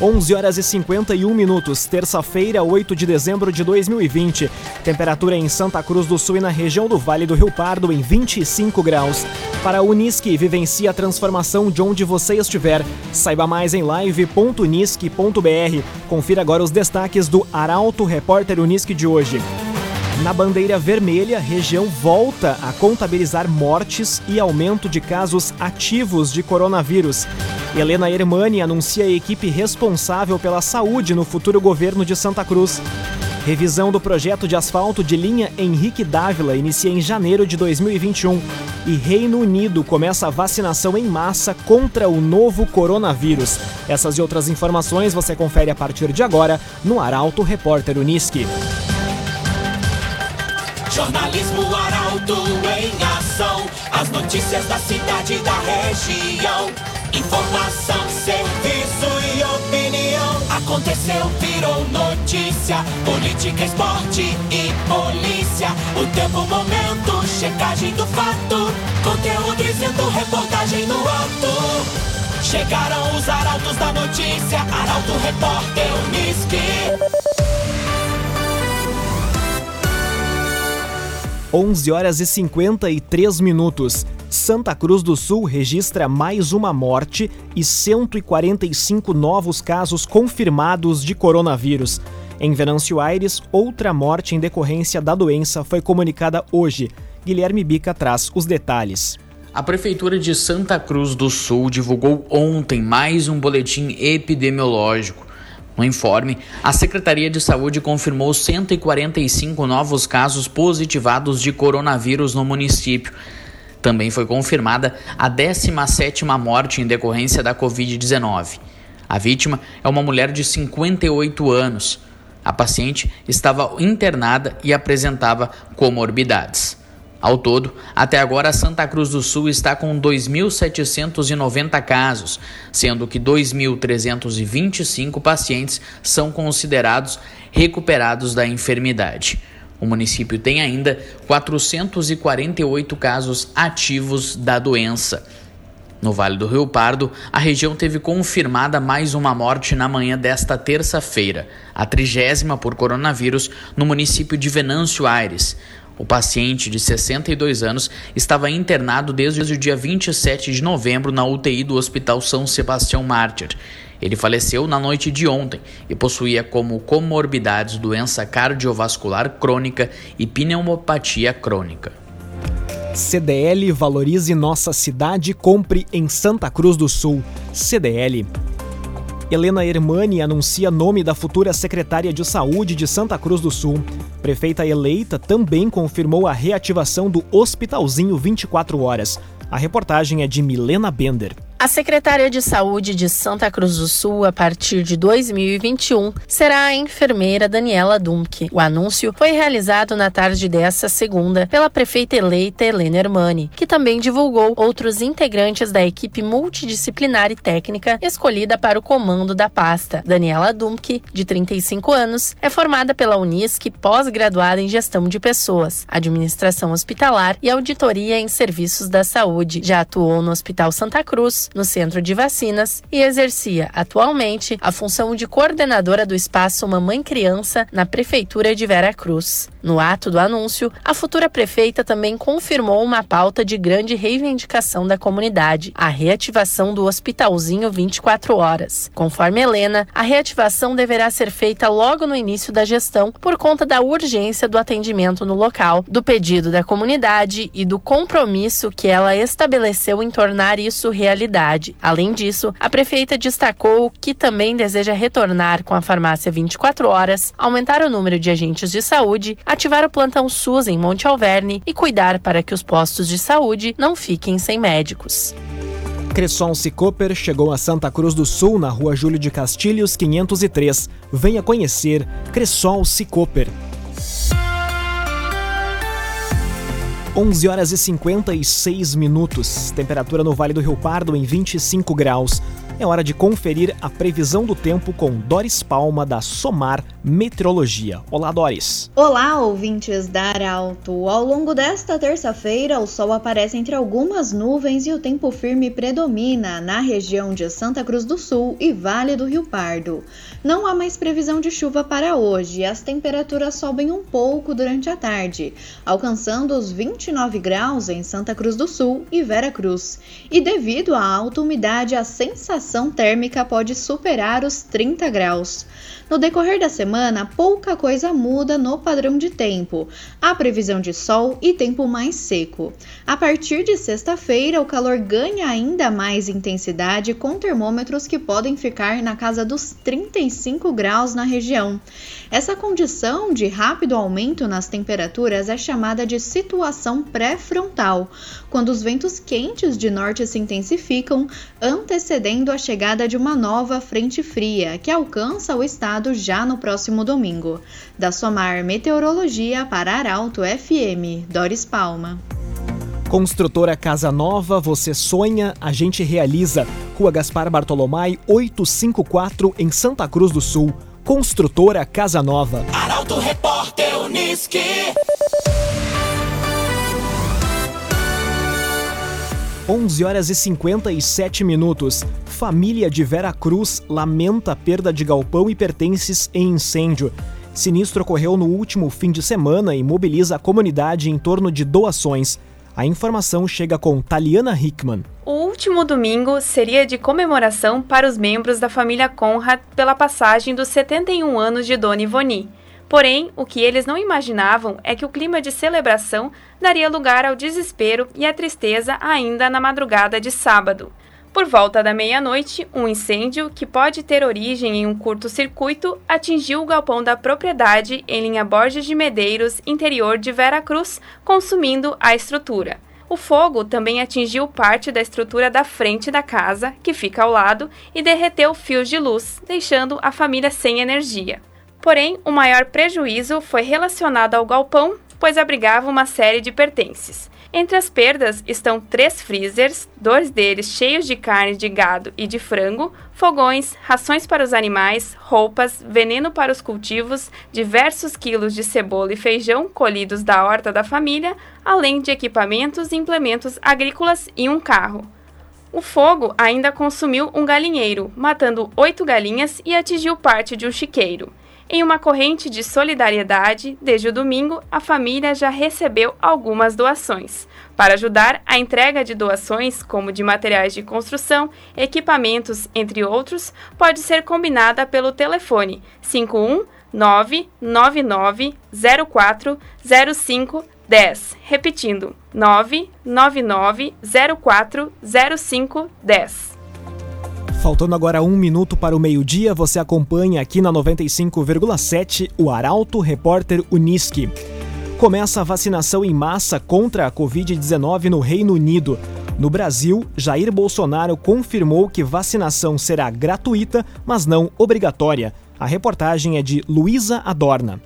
11 horas e 51 minutos, terça-feira, 8 de dezembro de 2020. Temperatura em Santa Cruz do Sul e na região do Vale do Rio Pardo em 25 graus. Para a Unisque, vivencie a transformação de onde você estiver. Saiba mais em live.unisque.br. Confira agora os destaques do Arauto Repórter Unisque de hoje. Na bandeira vermelha, região volta a contabilizar mortes e aumento de casos ativos de coronavírus. Helena Hermani anuncia a equipe responsável pela saúde no futuro governo de Santa Cruz. Revisão do projeto de asfalto de linha Henrique Dávila inicia em janeiro de 2021. E Reino Unido começa a vacinação em massa contra o novo coronavírus. Essas e outras informações você confere a partir de agora no Arauto Repórter Uniski. Jornalismo Arauto em ação. As notícias da cidade e da região. Informação, serviço e opinião. Aconteceu, virou notícia. Política, esporte e polícia. O tempo, momento, checagem do fato. Conteúdo dizendo, reportagem no ato. Chegaram os arautos da notícia. Arauto, repórter, Unisque. 11 horas e 53 minutos. Santa Cruz do Sul registra mais uma morte e 145 novos casos confirmados de coronavírus. Em Venâncio Aires, outra morte em decorrência da doença foi comunicada hoje. Guilherme Bica traz os detalhes. A Prefeitura de Santa Cruz do Sul divulgou ontem mais um boletim epidemiológico. No informe, a Secretaria de Saúde confirmou 145 novos casos positivados de coronavírus no município. Também foi confirmada a 17ª morte em decorrência da Covid-19. A vítima é uma mulher de 58 anos. A paciente estava internada e apresentava comorbidades. Ao todo, até agora, Santa Cruz do Sul está com 2.790 casos, sendo que 2.325 pacientes são considerados recuperados da enfermidade. O município tem ainda 448 casos ativos da doença. No Vale do Rio Pardo, a região teve confirmada mais uma morte na manhã desta terça-feira, a trigésima por coronavírus no município de Venâncio Aires. O paciente, de 62 anos, estava internado desde o dia 27 de novembro na UTI do Hospital São Sebastião Mártir. Ele faleceu na noite de ontem e possuía como comorbidades doença cardiovascular crônica e pneumopatia crônica. CDL valorize nossa cidade, compre em Santa Cruz do Sul. CDL Helena Hermani anuncia nome da futura secretária de Saúde de Santa Cruz do Sul. Prefeita eleita também confirmou a reativação do Hospitalzinho 24 Horas. A reportagem é de Milena Bender. A secretária de Saúde de Santa Cruz do Sul, a partir de 2021, será a enfermeira Daniela Dumke. O anúncio foi realizado na tarde desta segunda pela prefeita eleita Helena Hermani, que também divulgou outros integrantes da equipe multidisciplinar e técnica escolhida para o comando da pasta. Daniela Dumke, de 35 anos, é formada pela Unisc, pós-graduada em gestão de pessoas, administração hospitalar e auditoria em serviços da saúde. Já atuou no Hospital Santa Cruz, no Centro de Vacinas e exercia atualmente a função de coordenadora do espaço Mamãe Criança na Prefeitura de Vera Cruz. No ato do anúncio, a futura prefeita também confirmou uma pauta de grande reivindicação da comunidade, a reativação do Hospitalzinho 24 horas. Conforme Helena, a reativação deverá ser feita logo no início da gestão por conta da urgência do atendimento no local, do pedido da comunidade e do compromisso que ela estabeleceu em tornar isso realidade. Além disso, a prefeita destacou que também deseja retornar com a farmácia 24 horas, aumentar o número de agentes de saúde, ativar o plantão SUS em Monte Alverne e cuidar para que os postos de saúde não fiquem sem médicos. Cresson Cicoper chegou a Santa Cruz do Sul, na rua Júlio de Castilhos, 503. Venha conhecer Cressol Cicoper. 11 horas e 56 minutos. Temperatura no Vale do Rio Pardo em 25 graus. É hora de conferir a previsão do tempo com Doris Palma da Somar Meteorologia. Olá, Doris. Olá, ouvintes da Arauto. Ao longo desta terça-feira, o sol aparece entre algumas nuvens e o tempo firme predomina na região de Santa Cruz do Sul e Vale do Rio Pardo. Não há mais previsão de chuva para hoje. As temperaturas sobem um pouco durante a tarde, alcançando os 29 graus em Santa Cruz do Sul e Vera Cruz. E devido à alta umidade, a sensação sensação térmica pode superar os 30 graus. No decorrer da semana, pouca coisa muda no padrão de tempo. Há previsão de sol e tempo mais seco. A partir de sexta-feira, o calor ganha ainda mais intensidade com termômetros que podem ficar na casa dos 35 graus na região. Essa condição de rápido aumento nas temperaturas é chamada de situação pré-frontal, quando os ventos quentes de norte se intensificam, antecedendo a chegada de uma nova frente fria, que alcança o estado já no próximo domingo. Da Somar Meteorologia para Arauto FM, Doris Palma. Construtora Casa Nova, você sonha, a gente realiza. Rua Gaspar Bartolomai, 854, em Santa Cruz do Sul. Construtora Casa Nova. Arauto Repórter Uniski. 11 horas e 57 minutos. Família de Vera Cruz lamenta perda de galpão e pertences em incêndio. Sinistro ocorreu no último fim de semana e mobiliza a comunidade em torno de doações. A informação chega com Taliana Hickman. O último domingo seria de comemoração para os membros da família Conrad pela passagem dos 71 anos de Dona Ivoni. Porém, o que eles não imaginavam é que o clima de celebração daria lugar ao desespero e à tristeza ainda na madrugada de sábado. Por volta da meia-noite, um incêndio, que pode ter origem em um curto-circuito, atingiu o galpão da propriedade em linha Borges de Medeiros, interior de Vera Cruz, consumindo a estrutura. O fogo também atingiu parte da estrutura da frente da casa, que fica ao lado, e derreteu fios de luz, deixando a família sem energia. Porém, o maior prejuízo foi relacionado ao galpão, pois abrigava uma série de pertences. Entre as perdas estão três freezers, dois deles cheios de carne de gado e de frango, fogões, rações para os animais, roupas, veneno para os cultivos, diversos quilos de cebola e feijão colhidos da horta da família, além de equipamentos e implementos agrícolas e um carro. O fogo ainda consumiu um galinheiro, matando oito galinhas e atingiu parte de um chiqueiro. Em uma corrente de solidariedade, desde o domingo, a família já recebeu algumas doações. Para ajudar, a entrega de doações, como de materiais de construção, equipamentos, entre outros, pode ser combinada pelo telefone 51 999 04 10. Repetindo, 999 04 10. Faltando agora um minuto para o meio-dia, você acompanha aqui na 95,7 o Arauto Repórter Uniski. Começa a vacinação em massa contra a Covid-19 no Reino Unido. No Brasil, Jair Bolsonaro confirmou que vacinação será gratuita, mas não obrigatória. A reportagem é de Luísa Adorna.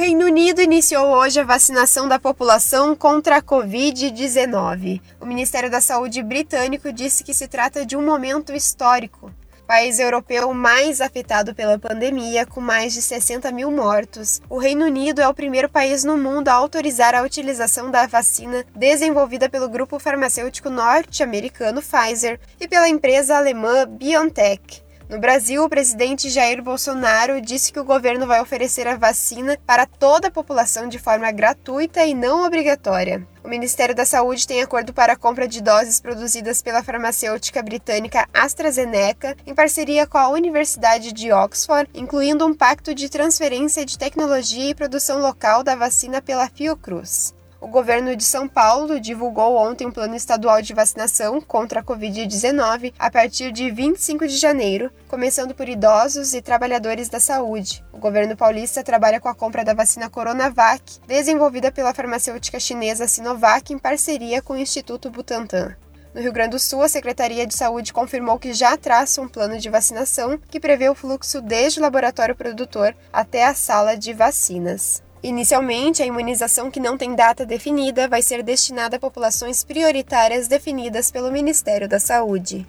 Reino Unido iniciou hoje a vacinação da população contra a Covid-19. O Ministério da Saúde britânico disse que se trata de um momento histórico. País europeu mais afetado pela pandemia, com mais de 60 mil mortos, o Reino Unido é o primeiro país no mundo a autorizar a utilização da vacina desenvolvida pelo grupo farmacêutico norte-americano Pfizer e pela empresa alemã BioNTech. No Brasil, o presidente Jair Bolsonaro disse que o governo vai oferecer a vacina para toda a população de forma gratuita e não obrigatória. O Ministério da Saúde tem acordo para a compra de doses produzidas pela farmacêutica britânica AstraZeneca em parceria com a Universidade de Oxford, incluindo um pacto de transferência de tecnologia e produção local da vacina pela Fiocruz. O governo de São Paulo divulgou ontem um plano estadual de vacinação contra a Covid-19 a partir de 25 de janeiro, começando por idosos e trabalhadores da saúde. O governo paulista trabalha com a compra da vacina Coronavac, desenvolvida pela farmacêutica chinesa Sinovac em parceria com o Instituto Butantan. No Rio Grande do Sul, a Secretaria de Saúde confirmou que já traça um plano de vacinação que prevê o fluxo desde o laboratório produtor até a sala de vacinas. Inicialmente, a imunização que não tem data definida vai ser destinada a populações prioritárias definidas pelo Ministério da Saúde.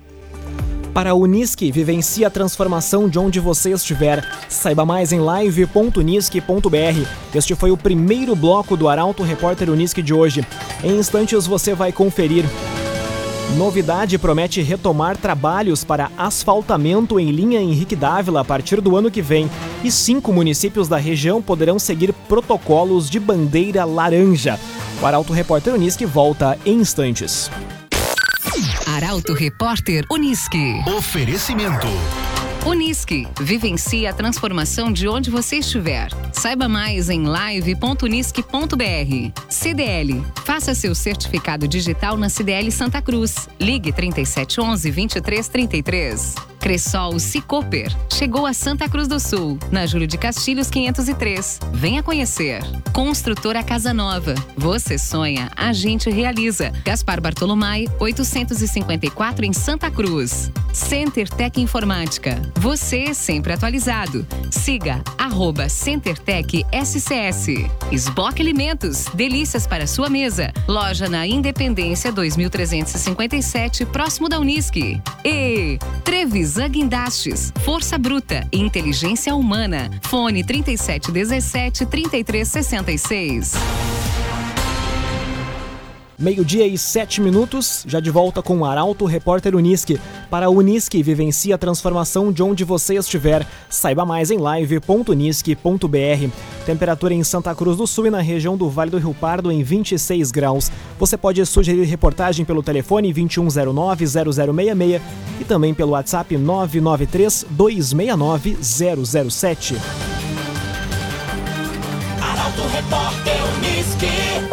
Para a Unisque, vivencie a transformação de onde você estiver. Saiba mais em live.unisque.br. Este foi o primeiro bloco do Arauto Repórter Unisque de hoje. Em instantes você vai conferir. Novidade promete retomar trabalhos para asfaltamento em linha Henrique Dávila a partir do ano que vem. E cinco municípios da região poderão seguir protocolos de bandeira laranja. O Arauto Repórter Unisque volta em instantes. Arauto Repórter Unisque. Oferecimento. Unisque. Vivencie a transformação de onde você estiver. Saiba mais em live.unisque.br. CDL. Faça seu certificado digital na CDL Santa Cruz. Ligue 3711 2333. Cressol Cicoper. Chegou a Santa Cruz do Sul, na Júlio de Castilhos 503. Venha conhecer. Construtora Casa Nova. Você sonha, a gente realiza. Gaspar Bartolomai, 854 em Santa Cruz. Center Tech Informática. Você sempre atualizado. Siga arroba CenterTech SCS. Esboque Alimentos. Delícias para sua mesa. Loja na Independência 2357, próximo da Unisque. E Trevisan Guindastes. Força Bruta. Inteligência Humana. Fone 3717 3366. Meio-dia e sete minutos, já de volta com o Arauto Repórter Unisque. Para a Unisque, vivencie a transformação de onde você estiver. Saiba mais em live.unisque.br. Temperatura em Santa Cruz do Sul e na região do Vale do Rio Pardo em 26 graus. Você pode sugerir reportagem pelo telefone 2109-0066 e também pelo WhatsApp 993-269-007. Arauto Repórter Unisque.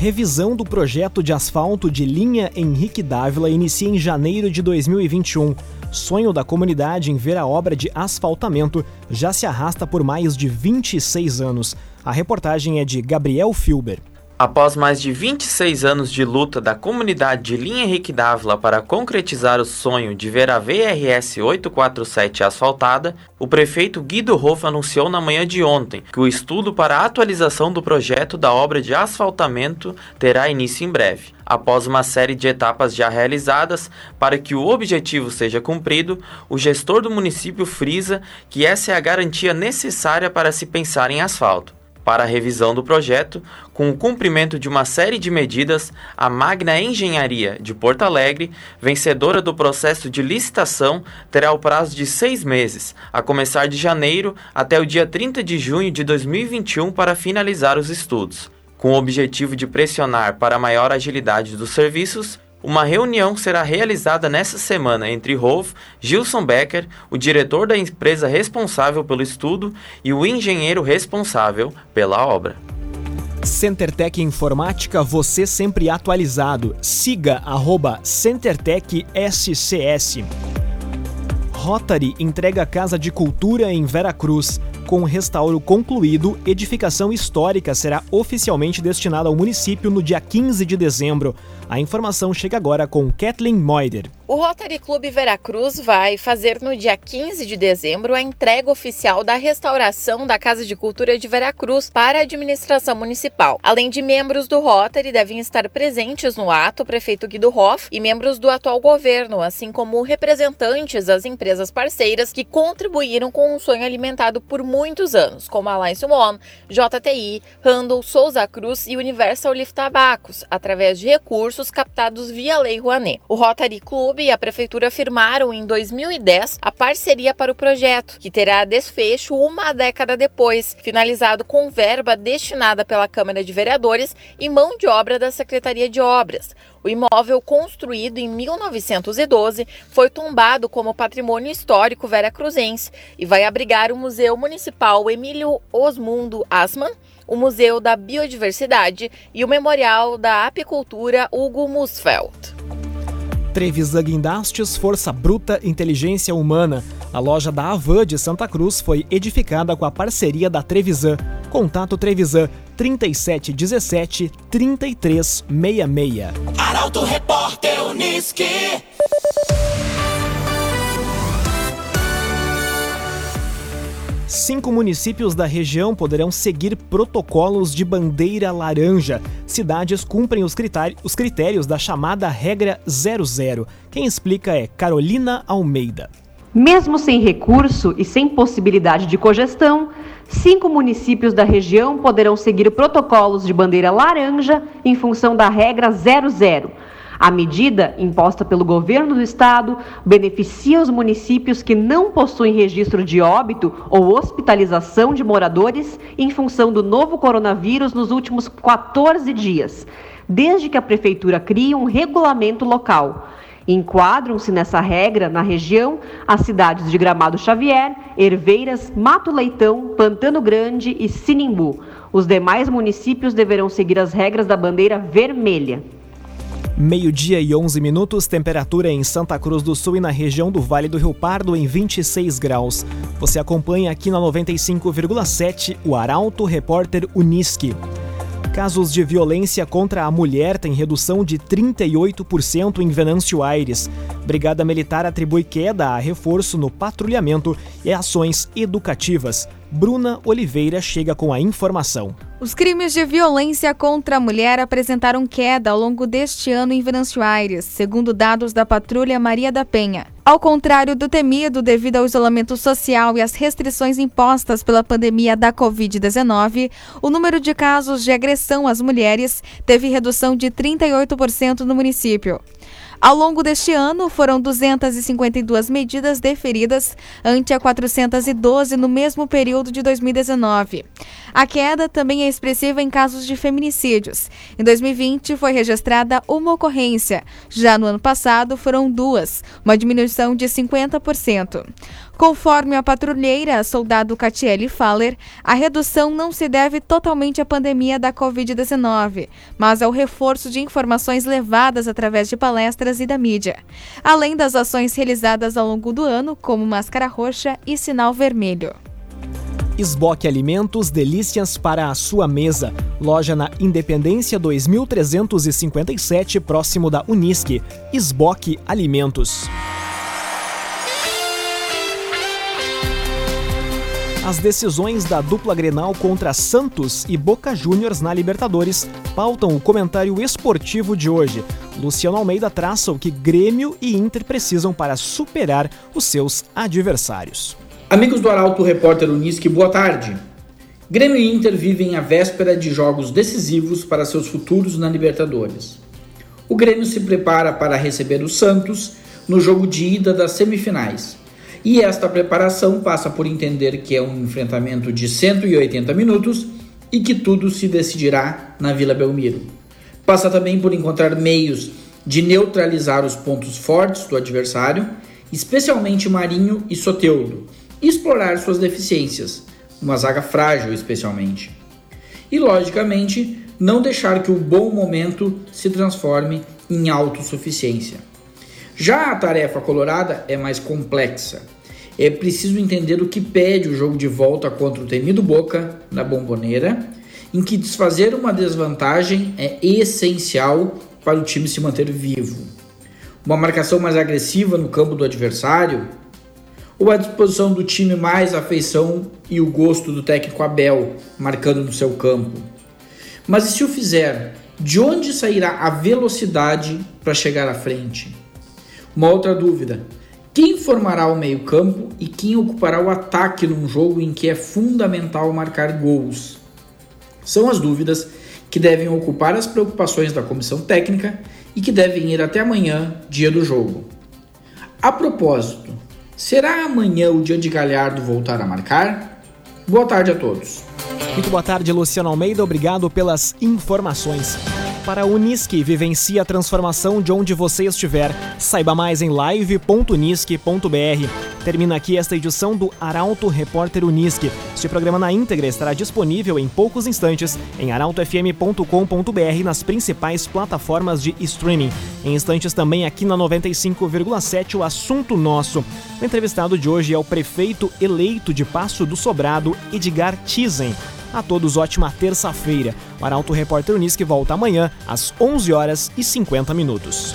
Revisão do projeto de asfalto de linha Henrique Dávila inicia em janeiro de 2021. Sonho da comunidade em ver a obra de asfaltamento já se arrasta por mais de 26 anos. A reportagem é de Gabriel Filber. Após mais de 26 anos de luta da comunidade de Linha Henrique Dávila para concretizar o sonho de ver a VRS 847 asfaltada, o prefeito Guido Rolf anunciou na manhã de ontem que o estudo para a atualização do projeto da obra de asfaltamento terá início em breve. Após uma série de etapas já realizadas, para que o objetivo seja cumprido, o gestor do município frisa que essa é a garantia necessária para se pensar em asfalto. Para a revisão do projeto, com o cumprimento de uma série de medidas, a Magna Engenharia de Porto Alegre, vencedora do processo de licitação, terá o prazo de seis meses, a começar de janeiro até o dia 30 de junho de 2021 para finalizar os estudos. Com o objetivo de pressionar para maior agilidade dos serviços, uma reunião será realizada nesta semana entre Rolf, Gilson Becker, o diretor da empresa responsável pelo estudo, e o engenheiro responsável pela obra. CenterTech Informática, você sempre atualizado. Siga arroba CenterTech SCS. Rotary entrega Casa de Cultura em Veracruz. Com o restauro concluído, edificação histórica será oficialmente destinada ao município no dia 15 de dezembro. A informação chega agora com Kathleen Moider. O Rotary Clube Veracruz vai fazer no dia 15 de dezembro a entrega oficial da restauração da Casa de Cultura de Veracruz para a administração municipal. Além de membros do Rotary, devem estar presentes no ato o prefeito Guido Hoff e membros do atual governo, assim como representantes das empresas parceiras que contribuíram com um sonho alimentado por muitos anos, como a Alliance One, JTI, Randall, Souza Cruz e Universal Lift Tabacos, através de recursos captados via Lei Rouanet. O Rotary Clube e a Prefeitura firmaram em 2010 a parceria para o projeto, que terá desfecho uma década depois, finalizado com verba destinada pela Câmara de Vereadores e mão de obra da Secretaria de Obras. O imóvel, construído em 1912, foi tombado como patrimônio histórico veracruzense e vai abrigar o Museu Municipal Emílio Osmundo Asman, o Museu da Biodiversidade e o Memorial da Apicultura Hugo Musfeld. Trevisan Guindastes Força Bruta Inteligência Humana. A loja da Avan de Santa Cruz foi edificada com a parceria da Trevisan. Contato Trevisan 3717 3366. Arauto Repórter Unisque. Cinco municípios da região poderão seguir protocolos de bandeira laranja. Cidades cumprem os critérios da chamada Regra 00. Quem explica é Carolina Almeida. Mesmo sem recurso e sem possibilidade de cogestão, cinco municípios da região poderão seguir protocolos de bandeira laranja em função da Regra 00 a medida, imposta pelo governo do estado, beneficia os municípios que não possuem registro de óbito ou hospitalização de moradores em função do novo coronavírus nos últimos 14 dias, desde que a prefeitura crie um regulamento local. Enquadram-se nessa regra, na região, as cidades de Gramado Xavier, Herveiras, Mato Leitão, Pantano Grande e Sinimbu. Os demais municípios deverão seguir as regras da bandeira vermelha. Meio-dia e 11 minutos, temperatura em Santa Cruz do Sul e na região do Vale do Rio Pardo em 26 graus. Você acompanha aqui na 95,7 o Arauto Repórter Uniski. Casos de violência contra a mulher têm redução de 38% em Venâncio Aires. Brigada Militar atribui queda a reforço no patrulhamento e ações educativas. Bruna Oliveira chega com a informação. Os crimes de violência contra a mulher apresentaram queda ao longo deste ano em Venâncio Aires, segundo dados da Patrulha Maria da Penha. Ao contrário do temido devido ao isolamento social e às restrições impostas pela pandemia da Covid-19, o número de casos de agressão às mulheres teve redução de 38% no município. Ao longo deste ano, foram 252 medidas deferidas, ante a 412 no mesmo período de 2019. A queda também é expressiva em casos de feminicídios. Em 2020, foi registrada uma ocorrência. Já no ano passado, foram duas, uma diminuição de 50%. Conforme a patrulheira soldado Catiele Faller, a redução não se deve totalmente à pandemia da Covid-19, mas ao reforço de informações levadas através de palestras e da mídia, além das ações realizadas ao longo do ano, como Máscara Roxa e Sinal Vermelho. Esboque Alimentos, delícias para a sua mesa. Loja na Independência 2357, próximo da Unisque. Esboque Alimentos. As decisões da dupla Grenal contra Santos e Boca Juniors na Libertadores pautam o comentário esportivo de hoje. Luciano Almeida traça o que Grêmio e Inter precisam para superar os seus adversários. Amigos do Arauto Repórter Unisque, boa tarde. Grêmio e Inter vivem a véspera de jogos decisivos para seus futuros na Libertadores. O Grêmio se prepara para receber o Santos no jogo de ida das semifinais e esta preparação passa por entender que é um enfrentamento de 180 minutos e que tudo se decidirá na Vila Belmiro. Passa também por encontrar meios de neutralizar os pontos fortes do adversário, especialmente Marinho e Soteudo, e explorar suas deficiências, uma zaga frágil especialmente. E logicamente, não deixar que o bom momento se transforme em autossuficiência. Já a tarefa colorada é mais complexa. É preciso entender o que pede o jogo de volta contra o temido Boca na bomboneira, em que desfazer uma desvantagem é essencial para o time se manter vivo. Uma marcação mais agressiva no campo do adversário, ou a disposição do time mais afeição e o gosto do técnico Abel marcando no seu campo. Mas e se o fizer, de onde sairá a velocidade para chegar à frente? Uma outra dúvida: quem formará o meio-campo e quem ocupará o ataque num jogo em que é fundamental marcar gols? São as dúvidas que devem ocupar as preocupações da comissão técnica e que devem ir até amanhã, dia do jogo. A propósito, será amanhã o dia de Galhardo voltar a marcar? Boa tarde a todos. Muito boa tarde, Luciano Almeida. Obrigado pelas informações para a Unisque. Vivencie a transformação de onde você estiver. Saiba mais em live.unisque.br. Termina aqui esta edição do Arauto Repórter Unisque. Este programa na íntegra estará disponível em poucos instantes em arautofm.com.br nas principais plataformas de streaming. Em instantes também aqui na 95,7 o assunto nosso. O entrevistado de hoje é o prefeito eleito de Passo do Sobrado, Edgar Tizen. A todos ótima terça-feira. O Arauto Repórter Unisque volta amanhã às 11 horas e 50 minutos.